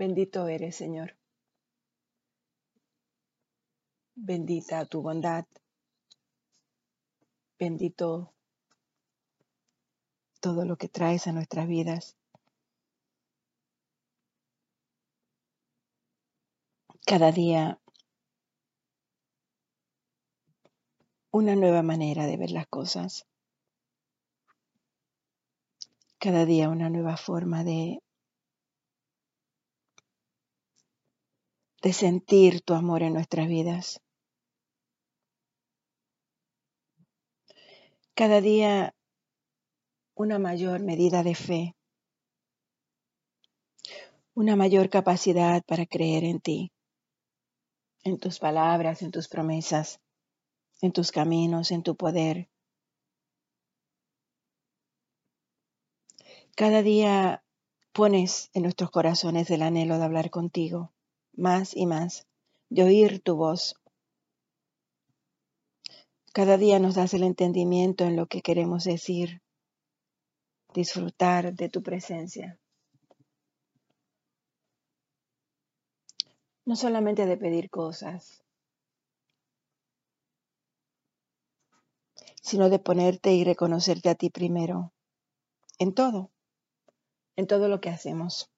Bendito eres, Señor. Bendita tu bondad. Bendito todo lo que traes a nuestras vidas. Cada día una nueva manera de ver las cosas. Cada día una nueva forma de, de sentir tu amor en nuestras vidas. Cada día una mayor medida de fe, una mayor capacidad para creer en ti, en tus palabras, en tus promesas, en tus caminos, en tu poder. Cada día pones en nuestros corazones el anhelo de hablar contigo, más y más, de oír tu voz. Cada día nos das el entendimiento en lo que queremos decir, disfrutar de tu presencia. No solamente de pedir cosas, sino de ponerte y reconocerte a ti primero, en todo, en todo lo que hacemos.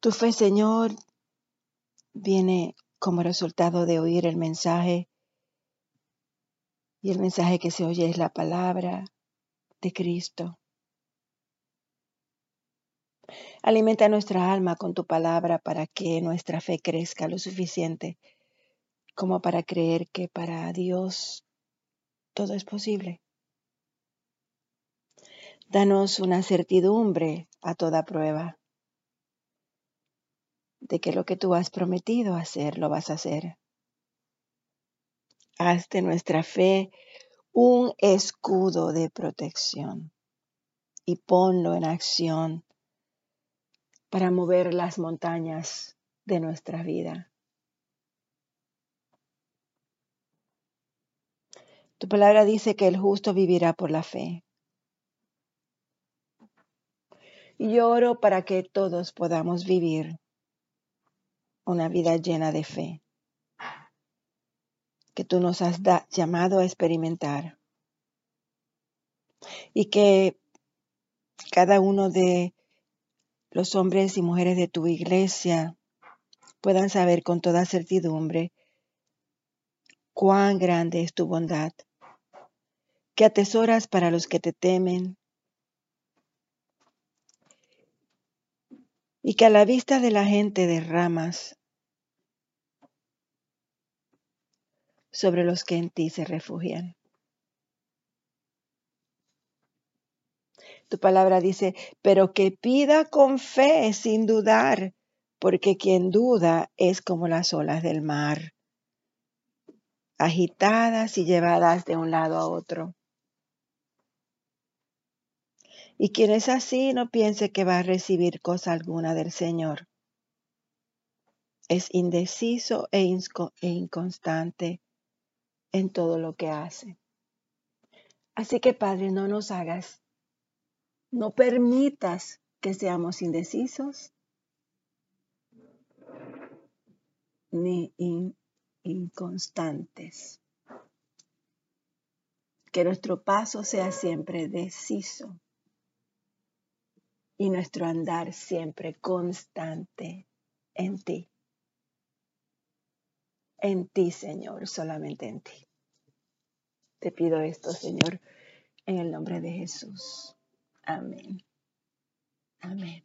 Tu fe, Señor, viene como resultado de oír el mensaje y el mensaje que se oye es la palabra de Cristo. Alimenta nuestra alma con tu palabra para que nuestra fe crezca lo suficiente como para creer que para Dios todo es posible. Danos una certidumbre a toda prueba de que lo que tú has prometido hacer lo vas a hacer. Haz de nuestra fe un escudo de protección y ponlo en acción para mover las montañas de nuestra vida. Tu palabra dice que el justo vivirá por la fe. Y yo oro para que todos podamos vivir una vida llena de fe que tú nos has llamado a experimentar. Y que cada uno de los hombres y mujeres de tu iglesia puedan saber con toda certidumbre cuán grande es tu bondad, que atesoras para los que te temen, y que a la vista de la gente derramas sobre los que en ti se refugian. Tu palabra dice, pero que pida con fe sin dudar, porque quien duda es como las olas del mar, agitadas y llevadas de un lado a otro. Y quien es así no piense que va a recibir cosa alguna del Señor. Es indeciso e, e inconstante en todo lo que hace. Así que Padre, no nos hagas, no permitas que seamos indecisos ni inconstantes. Que nuestro paso sea siempre deciso y nuestro andar siempre constante en ti en ti, Señor, solamente en ti. Te pido esto, Señor, en el nombre de Jesús. Amén. Amén.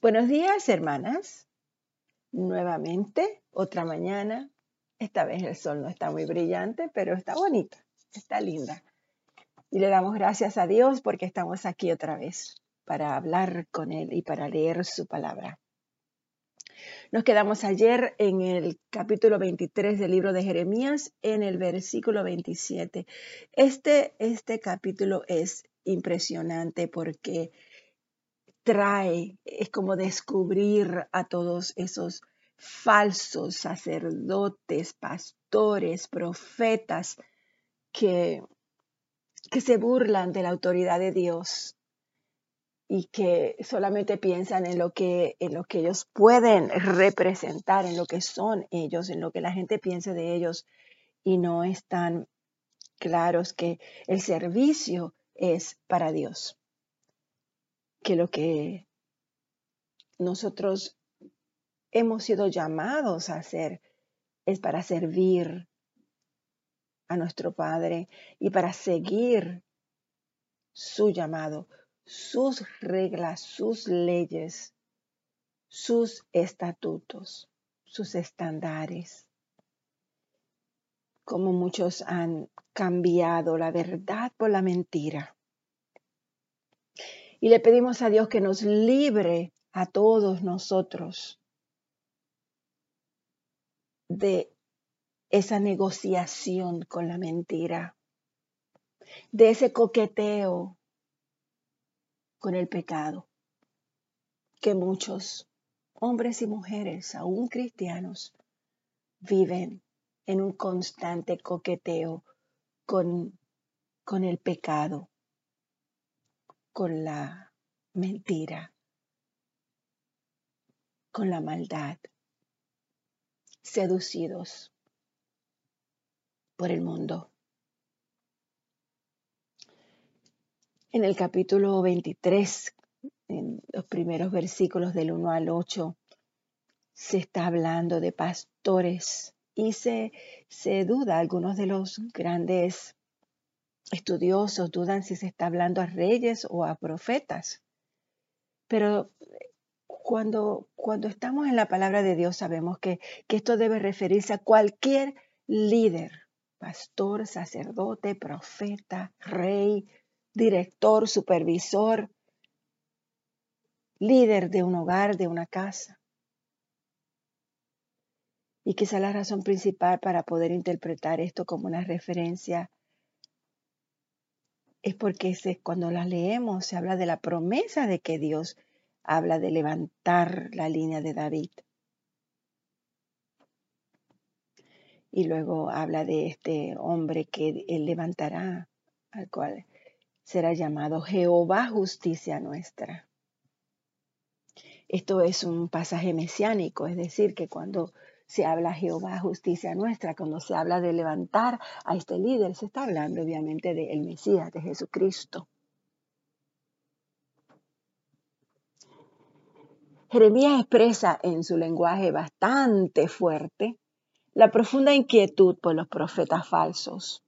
Buenos días, hermanas. Nuevamente, otra mañana. Esta vez el sol no está muy brillante, pero está bonita, está linda. Y le damos gracias a Dios porque estamos aquí otra vez para hablar con Él y para leer su palabra. Nos quedamos ayer en el capítulo 23 del libro de Jeremías, en el versículo 27. Este, este capítulo es impresionante porque trae, es como descubrir a todos esos falsos sacerdotes, pastores, profetas que que se burlan de la autoridad de Dios y que solamente piensan en lo que en lo que ellos pueden representar, en lo que son ellos, en lo que la gente piensa de ellos y no están claros que el servicio es para Dios. Que lo que nosotros hemos sido llamados a hacer es para servir a nuestro Padre y para seguir su llamado, sus reglas, sus leyes, sus estatutos, sus estándares. Como muchos han cambiado la verdad por la mentira. Y le pedimos a Dios que nos libre a todos nosotros de esa negociación con la mentira, de ese coqueteo con el pecado que muchos hombres y mujeres, aún cristianos, viven en un constante coqueteo con, con el pecado, con la mentira, con la maldad, seducidos por el mundo. En el capítulo 23, en los primeros versículos del 1 al 8, se está hablando de pastores y se, se duda, algunos de los grandes estudiosos dudan si se está hablando a reyes o a profetas. Pero cuando, cuando estamos en la palabra de Dios sabemos que, que esto debe referirse a cualquier líder, pastor, sacerdote, profeta, rey, director, supervisor, líder de un hogar, de una casa. Y quizá la razón principal para poder interpretar esto como una referencia es porque cuando la leemos se habla de la promesa de que Dios habla de levantar la línea de David. Y luego habla de este hombre que él levantará, al cual será llamado Jehová justicia nuestra. Esto es un pasaje mesiánico, es decir, que cuando se habla Jehová justicia nuestra, cuando se habla de levantar a este líder, se está hablando obviamente del Mesías, de Jesucristo. Jeremías expresa en su lenguaje bastante fuerte la profunda inquietud por los profetas falsos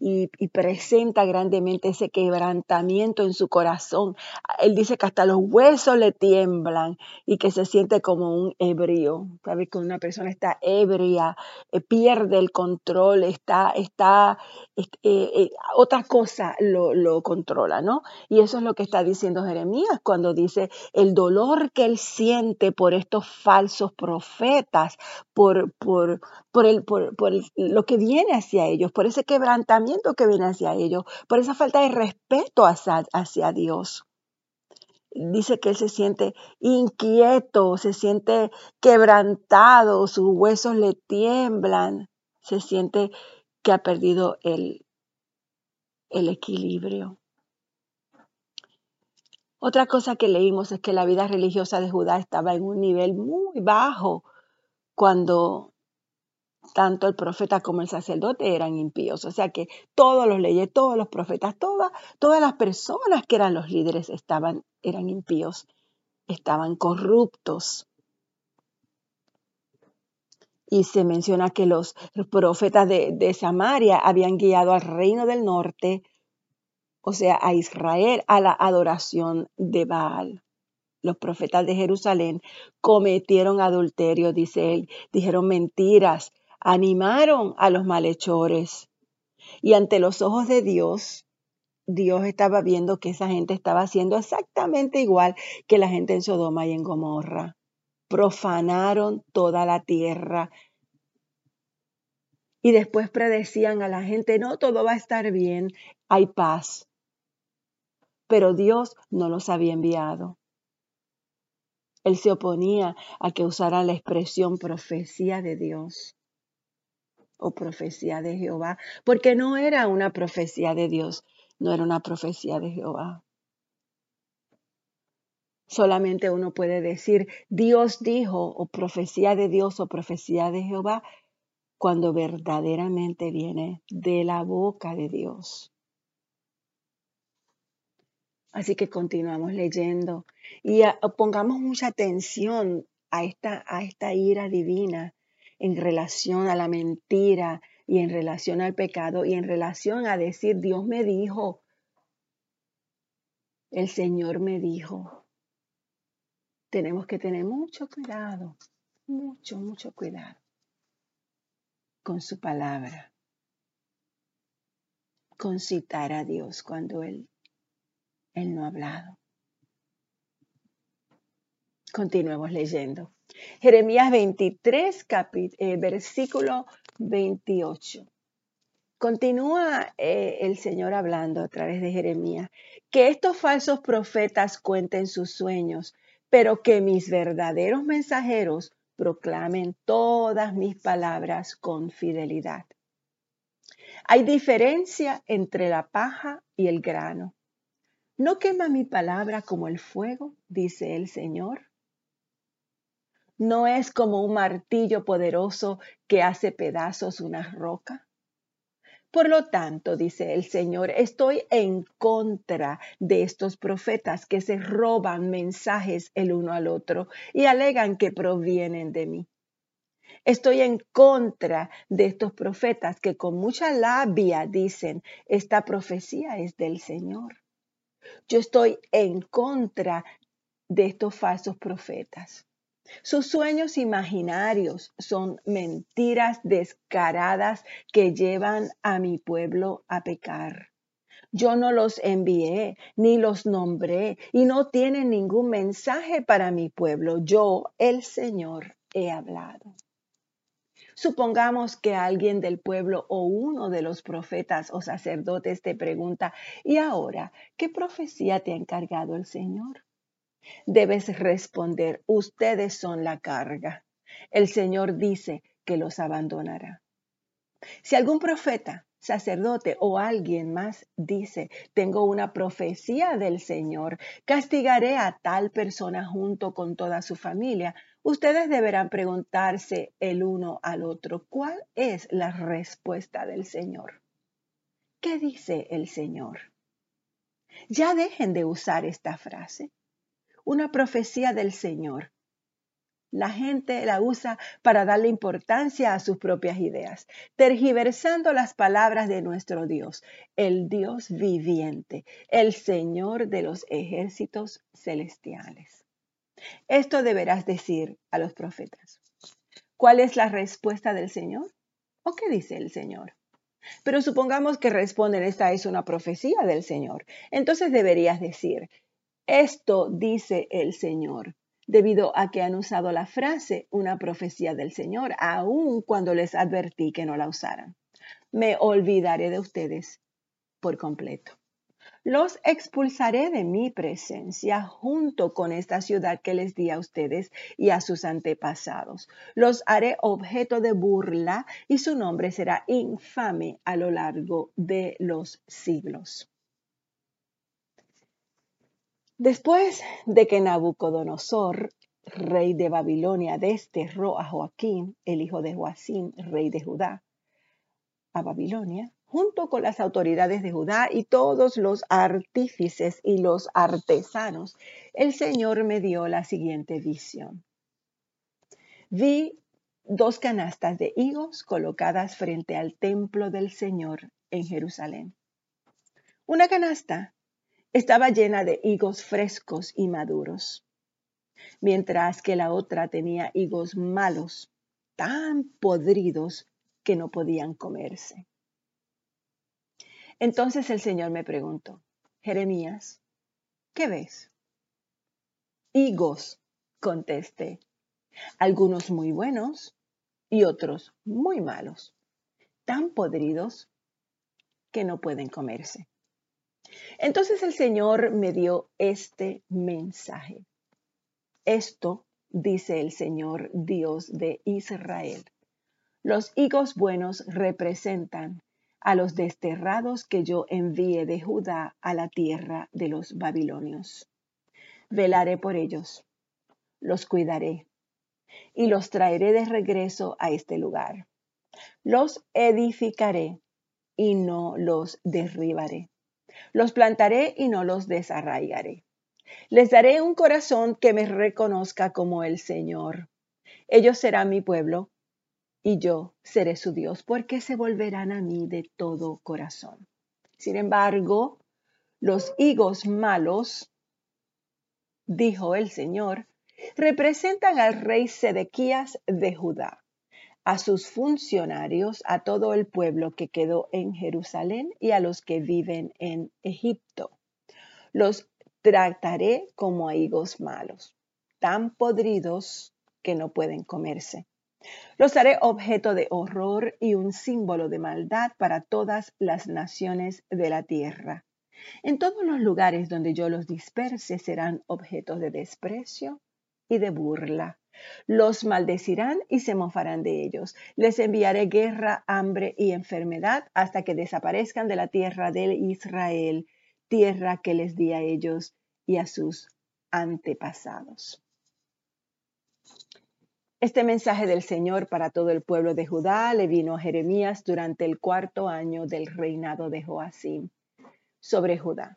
y, presenta grandemente ese quebrantamiento en su corazón. Él dice que hasta los huesos le tiemblan y que se siente como un ebrio. Sabes que una persona está ebria, eh, pierde el control, está, está, eh, eh, otra cosa lo, controla, ¿no? Y eso es lo que está diciendo Jeremías cuando dice el dolor que él siente por estos falsos profetas, por, por, por, el, por, por lo que viene hacia ellos, por ese quebrantamiento que viene hacia ellos, por esa falta de respeto hacia, hacia Dios. Dice que él se siente inquieto, se siente quebrantado, sus huesos le tiemblan, se siente que ha perdido el, el equilibrio. Otra cosa que leímos es que la vida religiosa de Judá estaba en un nivel muy bajo cuando tanto el profeta como el sacerdote eran impíos. O sea que todos los leyes, todos los profetas, todas, todas las personas que eran los líderes estaban, eran impíos, estaban corruptos. Y se menciona que los profetas de, de Samaria habían guiado al reino del norte, o sea, a Israel, a la adoración de Baal los profetas de Jerusalén cometieron adulterio, dice él, dijeron mentiras, animaron a los malhechores. Y ante los ojos de Dios, Dios estaba viendo que esa gente estaba haciendo exactamente igual que la gente en Sodoma y en Gomorra. Profanaron toda la tierra. Y después predecían a la gente, no, todo va a estar bien, hay paz. Pero Dios no los había enviado. Él se oponía a que usaran la expresión profecía de Dios o profecía de Jehová, porque no era una profecía de Dios, no era una profecía de Jehová. Solamente uno puede decir Dios dijo o profecía de Dios o profecía de Jehová cuando verdaderamente viene de la boca de Dios. Así que continuamos leyendo y pongamos mucha atención a esta, a esta ira divina en relación a la mentira y en relación al pecado y en relación a decir, Dios me dijo, el Señor me dijo. Tenemos que tener mucho cuidado, mucho, mucho cuidado con su palabra, con citar a Dios cuando Él él no ha hablado. Continuemos leyendo. Jeremías 23, eh, versículo 28. Continúa eh, el Señor hablando a través de Jeremías, que estos falsos profetas cuenten sus sueños, pero que mis verdaderos mensajeros proclamen todas mis palabras con fidelidad. Hay diferencia entre la paja y el grano. ¿No quema mi palabra como el fuego? dice el Señor. ¿No es como un martillo poderoso que hace pedazos una roca? Por lo tanto, dice el Señor, estoy en contra de estos profetas que se roban mensajes el uno al otro y alegan que provienen de mí. Estoy en contra de estos profetas que con mucha labia dicen, esta profecía es del Señor. Yo estoy en contra de estos falsos profetas. Sus sueños imaginarios son mentiras descaradas que llevan a mi pueblo a pecar. Yo no los envié ni los nombré y no tienen ningún mensaje para mi pueblo. Yo, el Señor, he hablado. Supongamos que alguien del pueblo o uno de los profetas o sacerdotes te pregunta, ¿y ahora qué profecía te ha encargado el Señor? Debes responder, ustedes son la carga. El Señor dice que los abandonará. Si algún profeta sacerdote o alguien más dice, tengo una profecía del Señor, castigaré a tal persona junto con toda su familia. Ustedes deberán preguntarse el uno al otro, ¿cuál es la respuesta del Señor? ¿Qué dice el Señor? Ya dejen de usar esta frase. Una profecía del Señor la gente la usa para darle importancia a sus propias ideas, tergiversando las palabras de nuestro Dios, el Dios viviente, el Señor de los ejércitos celestiales. Esto deberás decir a los profetas. ¿Cuál es la respuesta del Señor? ¿O qué dice el Señor? Pero supongamos que responden, esta es una profecía del Señor. Entonces deberías decir, esto dice el Señor debido a que han usado la frase una profecía del Señor, aun cuando les advertí que no la usaran. Me olvidaré de ustedes por completo. Los expulsaré de mi presencia junto con esta ciudad que les di a ustedes y a sus antepasados. Los haré objeto de burla y su nombre será infame a lo largo de los siglos. Después de que Nabucodonosor, rey de Babilonia, desterró a Joaquín, el hijo de Joacín, rey de Judá, a Babilonia, junto con las autoridades de Judá y todos los artífices y los artesanos, el Señor me dio la siguiente visión. Vi dos canastas de higos colocadas frente al templo del Señor en Jerusalén. Una canasta estaba llena de higos frescos y maduros, mientras que la otra tenía higos malos, tan podridos que no podían comerse. Entonces el Señor me preguntó, Jeremías, ¿qué ves? Higos, contesté, algunos muy buenos y otros muy malos, tan podridos que no pueden comerse. Entonces el Señor me dio este mensaje. Esto dice el Señor Dios de Israel. Los higos buenos representan a los desterrados que yo envíe de Judá a la tierra de los babilonios. Velaré por ellos, los cuidaré y los traeré de regreso a este lugar. Los edificaré y no los derribaré. Los plantaré y no los desarraigaré. Les daré un corazón que me reconozca como el Señor. Ellos serán mi pueblo y yo seré su Dios, porque se volverán a mí de todo corazón. Sin embargo, los higos malos, dijo el Señor, representan al rey Sedequías de Judá, a sus funcionarios, a todo el pueblo que quedó en Jerusalén y a los que viven en Egipto. Los trataré como a higos malos, tan podridos que no pueden comerse. Los haré objeto de horror y un símbolo de maldad para todas las naciones de la tierra. En todos los lugares donde yo los disperse serán objetos de desprecio y de burla. Los maldecirán y se mofarán de ellos. Les enviaré guerra, hambre y enfermedad hasta que desaparezcan de la tierra de Israel, tierra que les di a ellos y a sus antepasados. Este mensaje del Señor para todo el pueblo de Judá le vino a Jeremías durante el cuarto año del reinado de Joacim sobre Judá.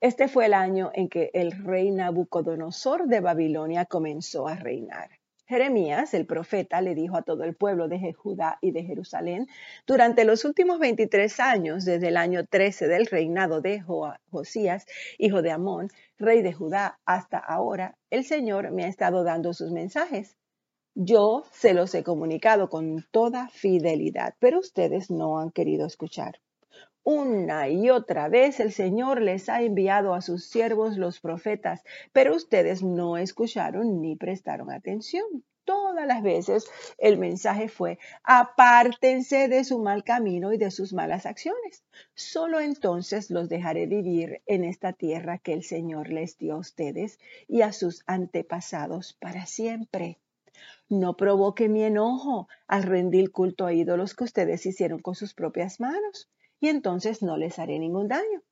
Este fue el año en que el rey Nabucodonosor de Babilonia comenzó a reinar. Jeremías, el profeta, le dijo a todo el pueblo de Judá y de Jerusalén, durante los últimos 23 años, desde el año 13 del reinado de Josías, hijo de Amón, rey de Judá, hasta ahora, el Señor me ha estado dando sus mensajes yo se los he comunicado con toda fidelidad, pero ustedes no han querido escuchar. Una y otra vez el Señor les ha enviado a sus siervos los profetas, pero ustedes no escucharon ni prestaron atención. Todas las veces el mensaje fue, apártense de su mal camino y de sus malas acciones. Solo entonces los dejaré vivir en esta tierra que el Señor les dio a ustedes y a sus antepasados para siempre. No provoque mi enojo al rendir culto a ídolos que ustedes hicieron con sus propias manos, y entonces no les haré ningún daño.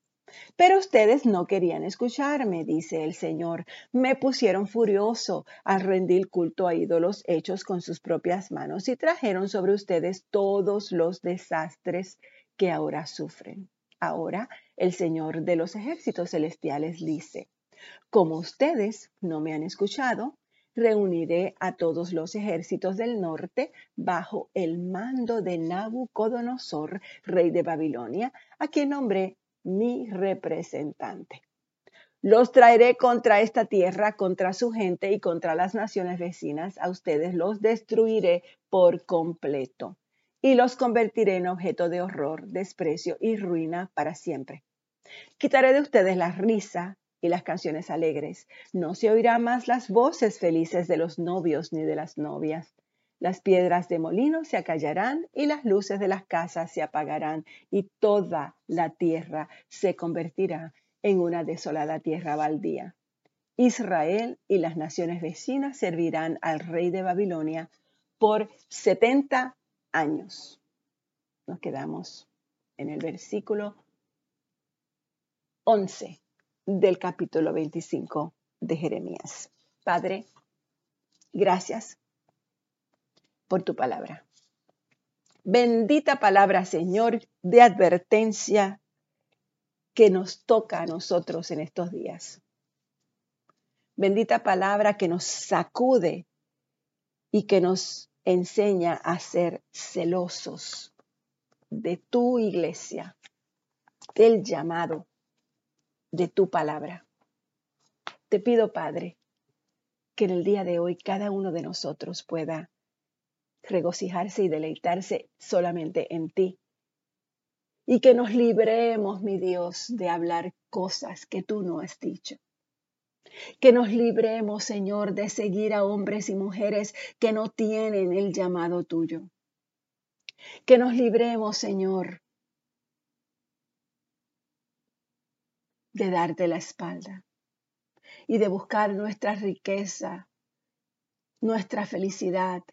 Pero ustedes no querían escucharme, dice el Señor. Me pusieron furioso al rendir culto a ídolos hechos con sus propias manos y trajeron sobre ustedes todos los desastres que ahora sufren. Ahora el Señor de los ejércitos celestiales dice, como ustedes no me han escuchado, reuniré a todos los ejércitos del norte bajo el mando de Nabucodonosor, rey de Babilonia, a quien nombré mi representante. Los traeré contra esta tierra, contra su gente y contra las naciones vecinas. A ustedes los destruiré por completo y los convertiré en objeto de horror, desprecio y ruina para siempre. Quitaré de ustedes la risa, y las canciones alegres. No se oirá más las voces felices de los novios ni de las novias. Las piedras de molino se acallarán y las luces de las casas se apagarán y toda la tierra se convertirá en una desolada tierra baldía. Israel y las naciones vecinas servirán al rey de Babilonia por setenta años. Nos quedamos en el versículo 11 del capítulo 25 de Jeremías. Padre, gracias por tu palabra. Bendita palabra, Señor, de advertencia que nos toca a nosotros en estos días. Bendita palabra que nos sacude y que nos enseña a ser celosos de tu iglesia, del llamado de tu palabra. Te pido, Padre, que en el día de hoy cada uno de nosotros pueda regocijarse y deleitarse solamente en ti. Y que nos libremos, mi Dios, de hablar cosas que tú no has dicho. Que nos libremos, Señor, de seguir a hombres y mujeres que no tienen el llamado tuyo. Que nos libremos, Señor, de darte la espalda y de buscar nuestra riqueza, nuestra felicidad,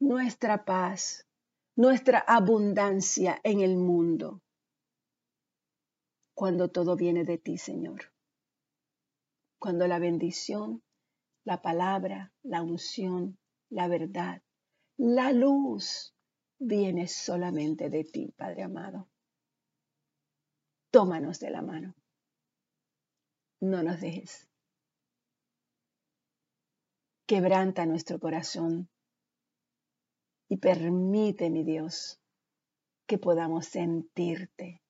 nuestra paz, nuestra abundancia en el mundo, cuando todo viene de ti, Señor. Cuando la bendición, la palabra, la unción, la verdad, la luz viene solamente de ti, Padre amado. Tómanos de la mano. No nos dejes. Quebranta nuestro corazón y permite, mi Dios, que podamos sentirte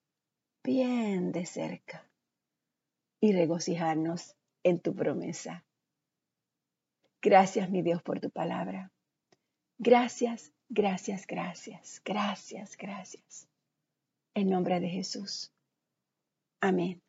bien de cerca y regocijarnos en tu promesa. Gracias, mi Dios, por tu palabra. Gracias, gracias, gracias, gracias, gracias. En nombre de Jesús. Amén.